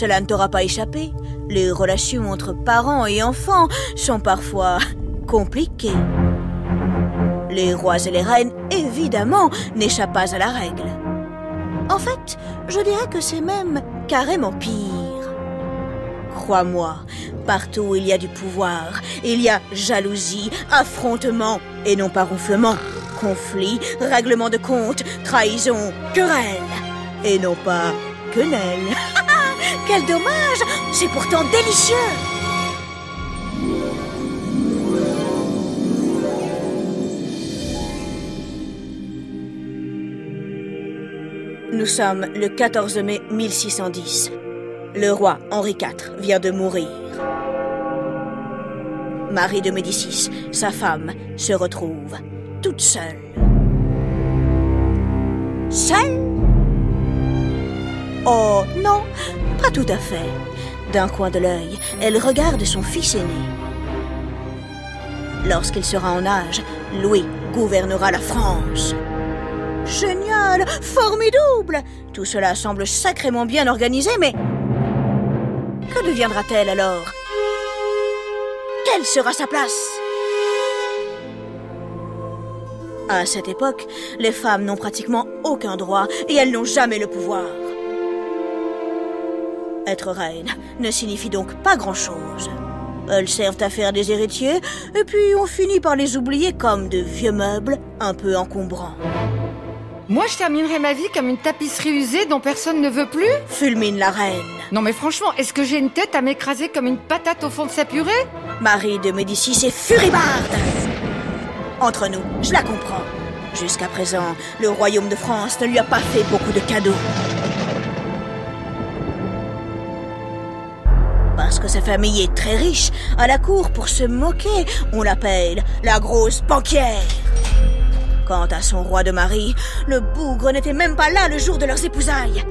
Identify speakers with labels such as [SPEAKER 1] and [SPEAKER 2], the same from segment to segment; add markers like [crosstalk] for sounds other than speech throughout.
[SPEAKER 1] Cela ne t'aura pas échappé. Les relations entre parents et enfants sont parfois compliquées. Les rois et les reines, évidemment, n'échappent pas à la règle. En fait, je dirais que c'est même carrément pire. Crois-moi, partout où il y a du pouvoir, il y a jalousie, affrontement, et non pas ronflement, conflit, règlement de compte, trahison, querelle, et non pas quenelle. Quel dommage C'est pourtant délicieux Nous sommes le 14 mai 1610. Le roi Henri IV vient de mourir. Marie de Médicis, sa femme, se retrouve toute seule. Seule Oh non, pas tout à fait. D'un coin de l'œil, elle regarde son fils aîné. Lorsqu'il sera en âge, Louis gouvernera la France. Génial Formidable Tout cela semble sacrément bien organisé, mais... Que deviendra-t-elle alors? Quelle sera sa place? À cette époque, les femmes n'ont pratiquement aucun droit et elles n'ont jamais le pouvoir. Être reine ne signifie donc pas grand-chose. Elles servent à faire des héritiers et puis on finit par les oublier comme de vieux meubles un peu encombrants.
[SPEAKER 2] Moi, je terminerai ma vie comme une tapisserie usée dont personne ne veut plus
[SPEAKER 1] Fulmine la reine.
[SPEAKER 2] Non mais franchement, est-ce que j'ai une tête à m'écraser comme une patate au fond de sa purée?
[SPEAKER 1] Marie de Médicis est furibarde. Entre nous, je la comprends. Jusqu'à présent, le royaume de France ne lui a pas fait beaucoup de cadeaux. Que sa famille est très riche, à la cour, pour se moquer, on l'appelle la grosse banquière. Quant à son roi de mari, le bougre n'était même pas là le jour de leurs épousailles.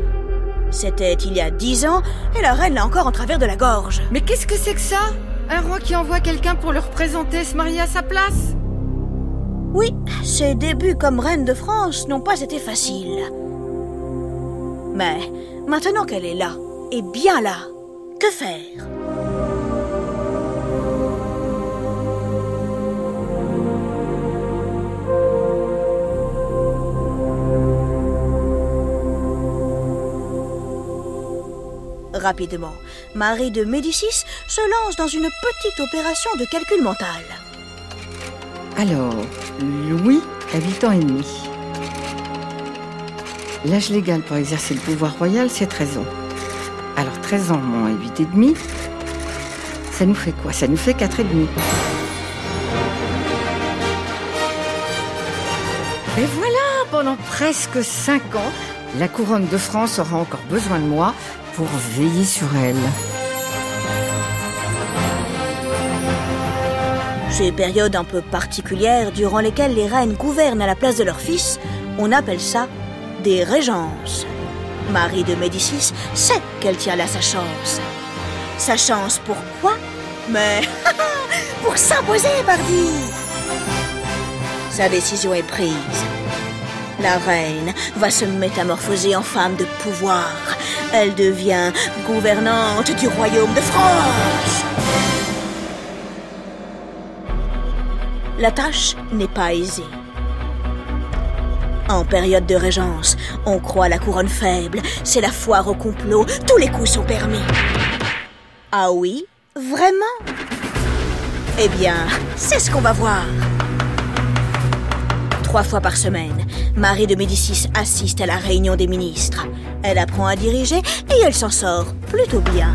[SPEAKER 1] C'était il y a dix ans, et la reine l'a encore en travers de la gorge.
[SPEAKER 2] Mais qu'est-ce que c'est que ça? Un roi qui envoie quelqu'un pour le représenter se marier à sa place?
[SPEAKER 1] Oui, ses débuts comme reine de France n'ont pas été faciles. Mais maintenant qu'elle est là, et bien là, que faire? Rapidement, Marie de Médicis se lance dans une petite opération de calcul mental.
[SPEAKER 3] Alors, Louis a 8 ans et demi. L'âge légal pour exercer le pouvoir royal, c'est 13 ans. Alors 13 ans moins 8 et demi, ça nous fait quoi? Ça nous fait 4 et demi. Et voilà, pendant presque 5 ans, la couronne de France aura encore besoin de moi pour veiller sur elle.
[SPEAKER 1] Ces périodes un peu particulières durant lesquelles les reines gouvernent à la place de leur fils, on appelle ça des régences. Marie de Médicis sait qu'elle tient là sa chance. Sa chance pourquoi Mais [laughs] pour s'imposer, pardi Sa décision est prise. La reine va se métamorphoser en femme de pouvoir. Elle devient gouvernante du royaume de France. La tâche n'est pas aisée. En période de régence, on croit la couronne faible, c'est la foire au complot, tous les coups sont permis. Ah oui? Vraiment? Eh bien, c'est ce qu'on va voir. Trois fois par semaine, Marie de Médicis assiste à la réunion des ministres. Elle apprend à diriger et elle s'en sort plutôt bien.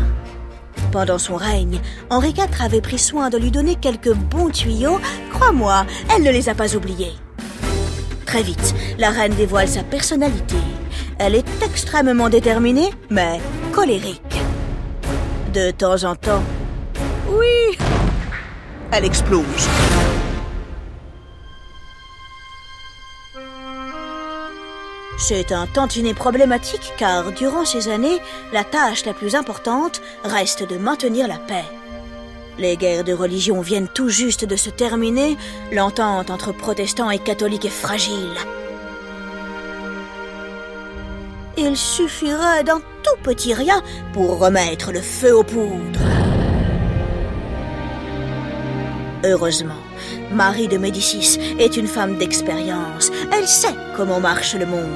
[SPEAKER 1] Pendant son règne, Henri IV avait pris soin de lui donner quelques bons tuyaux. Crois-moi, elle ne les a pas oubliés. Très vite, la reine dévoile sa personnalité. Elle est extrêmement déterminée, mais colérique. De temps en temps, oui, elle explose. C'est un tantinet problématique car durant ces années, la tâche la plus importante reste de maintenir la paix. Les guerres de religion viennent tout juste de se terminer, l'entente entre protestants et catholiques est fragile. Il suffirait d'un tout petit rien pour remettre le feu aux poudres. Heureusement, Marie de Médicis est une femme d'expérience. Elle sait comment marche le monde.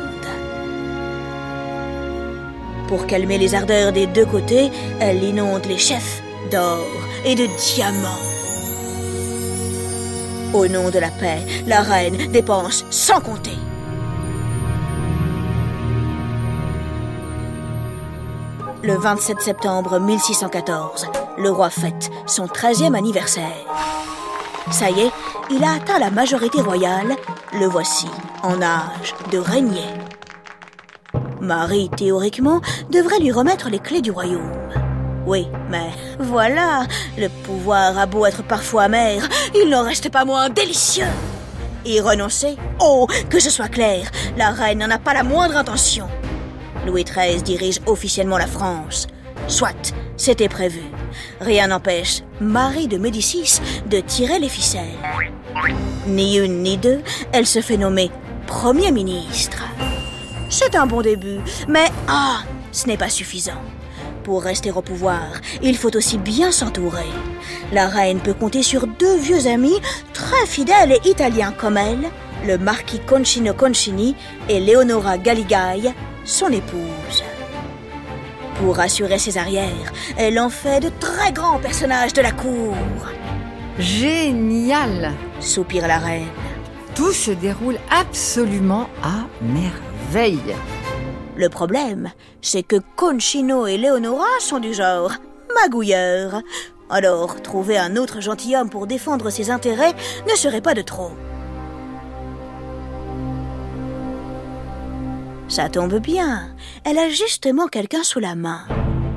[SPEAKER 1] Pour calmer les ardeurs des deux côtés, elle inonde les chefs d'or et de diamants. Au nom de la paix, la reine dépense sans compter. Le 27 septembre 1614, le roi fête son 13e anniversaire. Ça y est, il a atteint la majorité royale. Le voici en âge de régner. Marie, théoriquement, devrait lui remettre les clés du royaume. Oui, mais voilà, le pouvoir a beau être parfois amer, il n'en reste pas moins délicieux. Y renoncer Oh, que ce soit clair, la reine n'en a pas la moindre intention. Louis XIII dirige officiellement la France. Soit, c'était prévu. Rien n'empêche Marie de Médicis de tirer les ficelles. Ni une ni deux, elle se fait nommer Premier ministre. C'est un bon début, mais ah, ce n'est pas suffisant. Pour rester au pouvoir, il faut aussi bien s'entourer. La reine peut compter sur deux vieux amis très fidèles et italiens comme elle, le marquis Concino Concini et Leonora Galigai, son épouse. Pour assurer ses arrières, elle en fait de très grands personnages de la cour.
[SPEAKER 3] Génial
[SPEAKER 1] Soupire la reine.
[SPEAKER 3] Tout se déroule absolument à merveille.
[SPEAKER 1] Le problème, c'est que Concino et Leonora sont du genre magouilleurs. Alors, trouver un autre gentilhomme pour défendre ses intérêts ne serait pas de trop. Ça tombe bien. Elle a justement quelqu'un sous la main.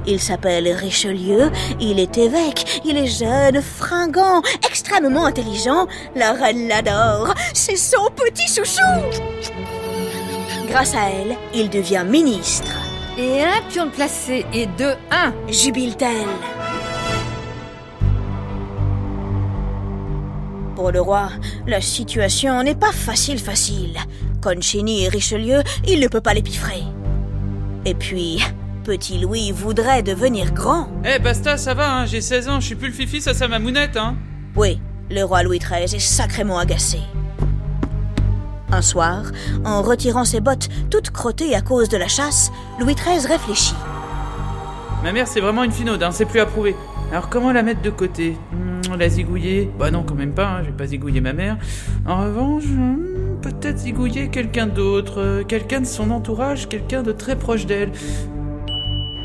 [SPEAKER 1] Il s'appelle Richelieu, il est évêque, il est jeune, fringant, extrêmement intelligent. La reine l'adore, c'est son petit chouchou. Grâce à elle, il devient ministre.
[SPEAKER 2] Et un pion de placé et deux, un.
[SPEAKER 1] Jubile-t-elle Pour le roi, la situation n'est pas facile facile. Concini et Richelieu, il ne peut pas les piffrer. Et puis, petit Louis voudrait devenir grand.
[SPEAKER 4] Eh basta, ça va, hein, j'ai 16 ans, je suis plus le fifi, ça c'est ma mounette, hein.
[SPEAKER 1] Oui, le roi Louis XIII est sacrément agacé. Un soir, en retirant ses bottes toutes crottées à cause de la chasse, Louis XIII réfléchit.
[SPEAKER 4] Ma mère c'est vraiment une finaude, hein, c'est plus approuvé. Alors comment la mettre de côté? Hmm, La zigouiller? Bah non, quand même pas, hein, je vais pas zigouiller ma mère. En revanche, hmm, peut-être zigouiller quelqu'un d'autre, euh, quelqu'un de son entourage, quelqu'un de très proche d'elle.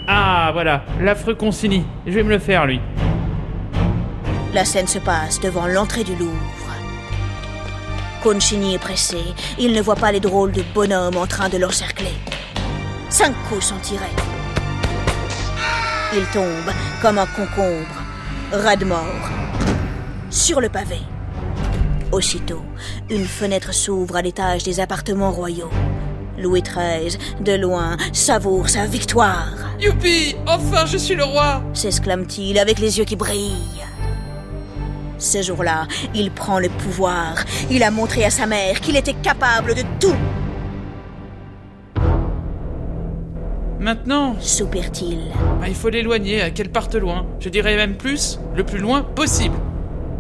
[SPEAKER 4] Ah voilà, l'affreux Consigny, je vais me le faire lui.
[SPEAKER 1] La scène se passe devant l'entrée du Louvre. Concini est pressé. Il ne voit pas les drôles de bonhommes en train de l'encercler. Cinq coups sont tirés. Il tombe comme un concombre, ras de mort, sur le pavé. Aussitôt, une fenêtre s'ouvre à l'étage des appartements royaux. Louis XIII, de loin, savoure sa victoire,
[SPEAKER 4] Youpi Enfin, je suis le roi
[SPEAKER 1] s'exclame-t-il avec les yeux qui brillent. Ce jour-là, il prend le pouvoir. Il a montré à sa mère qu'il était capable de tout,
[SPEAKER 4] Maintenant,
[SPEAKER 1] soupire-t-il.
[SPEAKER 4] bah, il faut l'éloigner, euh, qu'elle parte loin? Je dirais même plus, le plus loin possible.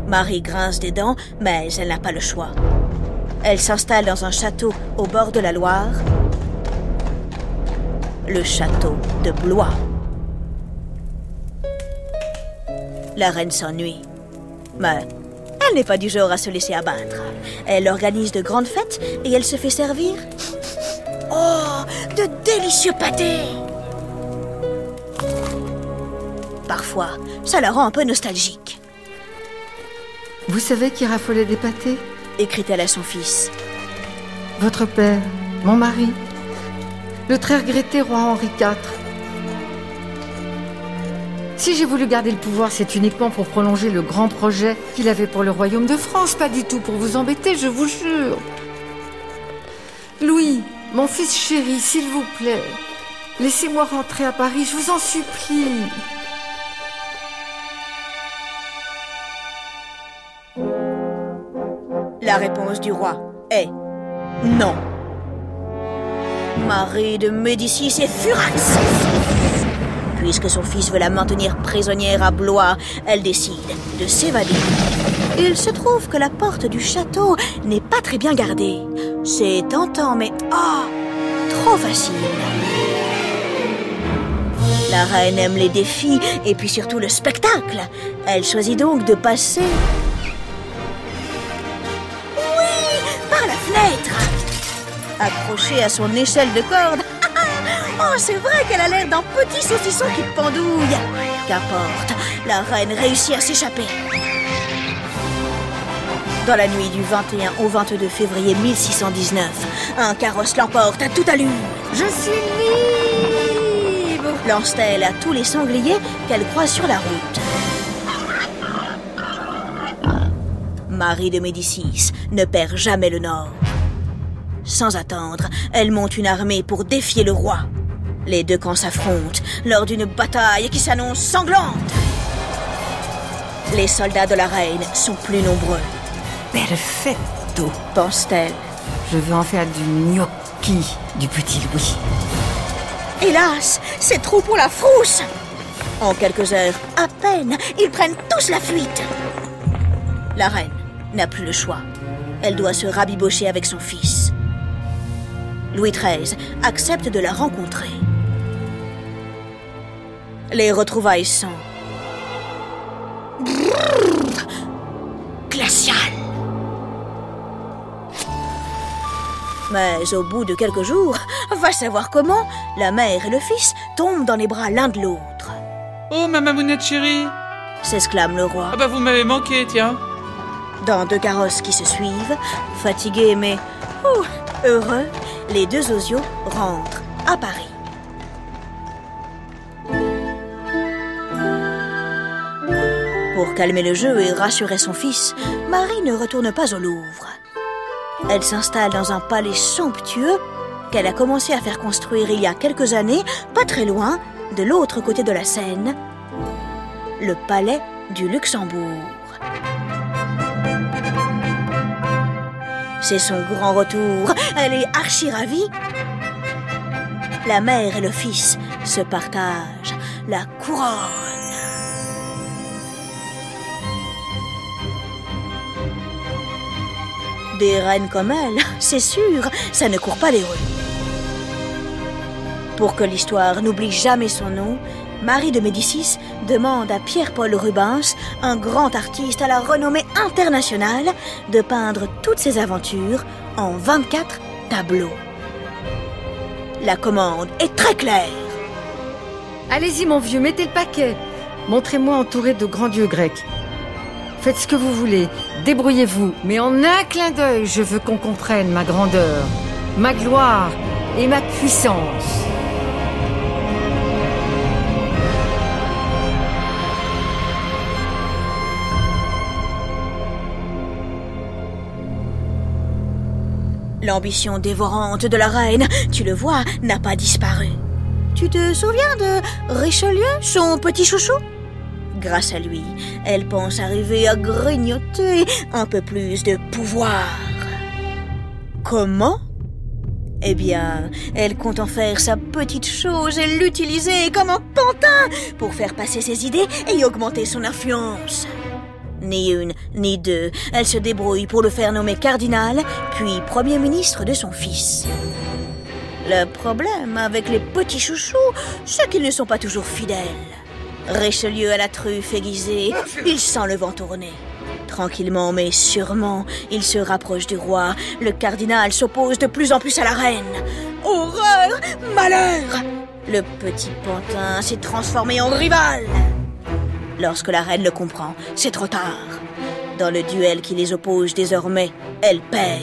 [SPEAKER 1] Marie grince des dents, mais elle n'a pas le choix. Elle s'installe dans un château au bord de la Loire, le château de Blois. La reine s'ennuie, mais elle n'est pas du genre à se laisser abattre. Elle organise de grandes fêtes et elle se fait servir. Oh, de délicieux pâtés Parfois, ça la rend un peu nostalgique,
[SPEAKER 3] Vous savez qui raffolait des pâtés?
[SPEAKER 1] Écrit-elle à son fils.
[SPEAKER 3] Votre père, mon mari, le très regretté roi Henri IV. Si j'ai voulu garder le pouvoir, c'est uniquement pour prolonger le grand projet qu'il avait pour le royaume de France, pas du tout pour vous embêter, je vous jure. Louis, mon fils chéri, s'il vous plaît, laissez-moi rentrer à Paris, je vous en supplie.
[SPEAKER 1] La réponse du roi est non. Marie de Médicis est furax. puisque son fils veut la maintenir prisonnière à Blois, elle décide de s'évader. Il se trouve que la porte du château n'est pas très bien gardée. C'est tentant, mais ah, trop facile. La reine aime les défis et puis surtout le spectacle. Elle choisit donc de passer... Accrochée à son échelle de corde. [laughs] Oh, c'est vrai qu'elle a l'air d'un petit saucisson qui pendouille. Qu'importe, la reine réussit à s'échapper. Dans la nuit du 21 au 22 février 1619, un carrosse l'emporte à toute allure.
[SPEAKER 2] Je suis libre
[SPEAKER 1] lance-t-elle à tous les sangliers qu'elle croise sur la route. Marie de Médicis ne perd jamais le nord. Sans attendre, elle monte une armée pour défier le roi. Les deux camps s'affrontent lors d'une bataille qui s'annonce sanglante. Les soldats de la reine sont plus nombreux.
[SPEAKER 3] Perfetto.
[SPEAKER 1] pense-t-elle.
[SPEAKER 3] Je veux en faire du gnocchi du petit Louis.
[SPEAKER 1] Hélas, c'est trop pour la frousse. En quelques heures, à peine, ils prennent tous la fuite. La reine n'a plus le choix. Elle doit se rabibocher avec son fils. Louis XIII accepte de la rencontrer. Les retrouvailles sont glaciales. Mais au bout de quelques jours, va savoir comment, la mère et le fils tombent dans les bras l'un de l'autre.
[SPEAKER 4] Oh, ma mamounette chérie
[SPEAKER 1] S'exclame le roi.
[SPEAKER 4] Ah bah vous m'avez manqué, tiens.
[SPEAKER 1] Dans deux carrosses qui se suivent, fatigués mais ouh, heureux, les deux osios rentrent à Paris. Pour calmer le jeu et rassurer son fils, Marie ne retourne pas au Louvre. Elle s'installe dans un palais somptueux qu'elle a commencé à faire construire il y a quelques années, pas très loin, de l'autre côté de la Seine, le palais du Luxembourg. C'est son grand retour. Elle est archi ravie. La mère et le fils se partagent la couronne. Des reines comme elle, c'est sûr, ça ne court pas les rues. Pour que l'histoire n'oublie jamais son nom, Marie de Médicis demande à Pierre-Paul Rubens, un grand artiste à la renommée internationale, de peindre toutes ses aventures en 24 tableaux. La commande est très claire.
[SPEAKER 2] Allez-y, mon vieux, mettez le paquet.
[SPEAKER 3] Montrez-moi entouré de grands dieux grecs. Faites ce que vous voulez, débrouillez-vous, mais en un clin d'œil, je veux qu'on comprenne ma grandeur, ma gloire et ma puissance.
[SPEAKER 1] L'ambition dévorante de la reine, tu le vois, n'a pas disparu. Tu te souviens de Richelieu, son petit chouchou? Grâce à lui, elle pense arriver à grignoter un peu plus de pouvoir. Comment? Eh bien, elle compte en faire sa petite chose et l'utiliser comme un pantin pour faire passer ses idées et augmenter son influence. Ni une, ni deux, elle se débrouille pour le faire nommer cardinal, puis Premier ministre de son fils. Le problème avec les petits chouchous, c'est qu'ils ne sont pas toujours fidèles. Richelieu à la truffe aiguisée, il sent le vent tourner. Tranquillement mais sûrement, il se rapproche du roi. Le cardinal s'oppose de plus en plus à la reine. Horreur Malheur Le petit pantin s'est transformé en rival. Lorsque la reine le comprend, c'est trop tard. Dans le duel qui les oppose désormais, elle perd.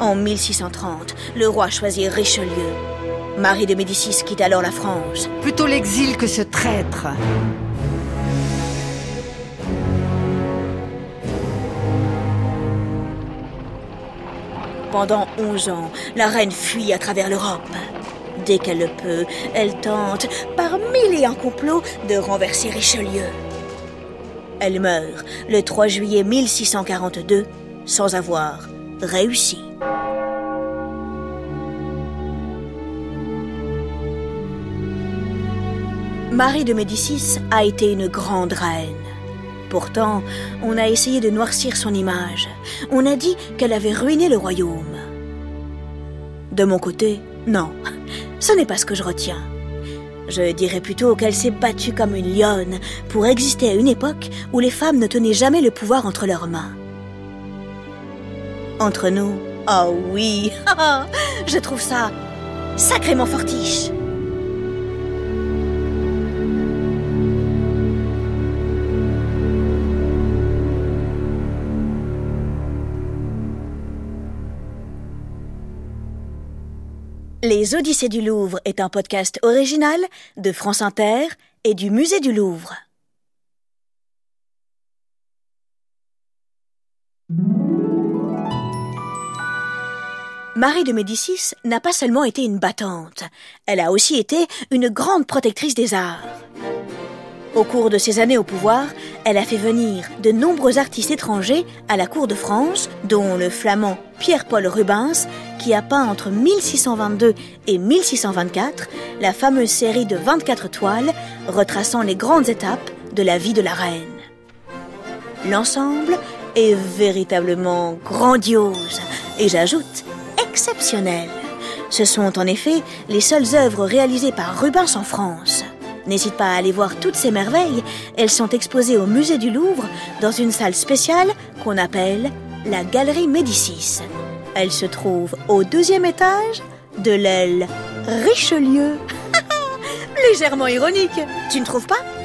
[SPEAKER 1] En 1630, le roi choisit Richelieu. Marie de Médicis quitte alors la France.
[SPEAKER 3] Plutôt l'exil que ce traître.
[SPEAKER 1] Pendant 11 ans, la reine fuit à travers l'Europe. Dès qu'elle le peut, elle tente, par mille et un complots, de renverser Richelieu. Elle meurt le 3 juillet 1642 sans avoir réussi. Marie de Médicis a été une grande reine. Pourtant, on a essayé de noircir son image. On a dit qu'elle avait ruiné le royaume. De mon côté, non, ce n'est pas ce que je retiens. Je dirais plutôt qu'elle s'est battue comme une lionne pour exister à une époque où les femmes ne tenaient jamais le pouvoir entre leurs mains. Entre nous, oh oui, [laughs] je trouve ça sacrément fortiche. Les Odyssées du Louvre est un podcast original de France Inter et du Musée du Louvre. Marie de Médicis n'a pas seulement été une battante, elle a aussi été une grande protectrice des arts. Au cours de ses années au pouvoir, elle a fait venir de nombreux artistes étrangers à la cour de France, dont le flamand Pierre-Paul Rubens, qui a peint entre 1622 et 1624 la fameuse série de 24 toiles retraçant les grandes étapes de la vie de la reine. L'ensemble est véritablement grandiose et j'ajoute exceptionnel. Ce sont en effet les seules œuvres réalisées par Rubens en France. N'hésite pas à aller voir toutes ces merveilles. Elles sont exposées au musée du Louvre dans une salle spéciale qu'on appelle la Galerie Médicis. Elle se trouve au deuxième étage de l'aile Richelieu. [laughs] Légèrement ironique, tu ne trouves pas?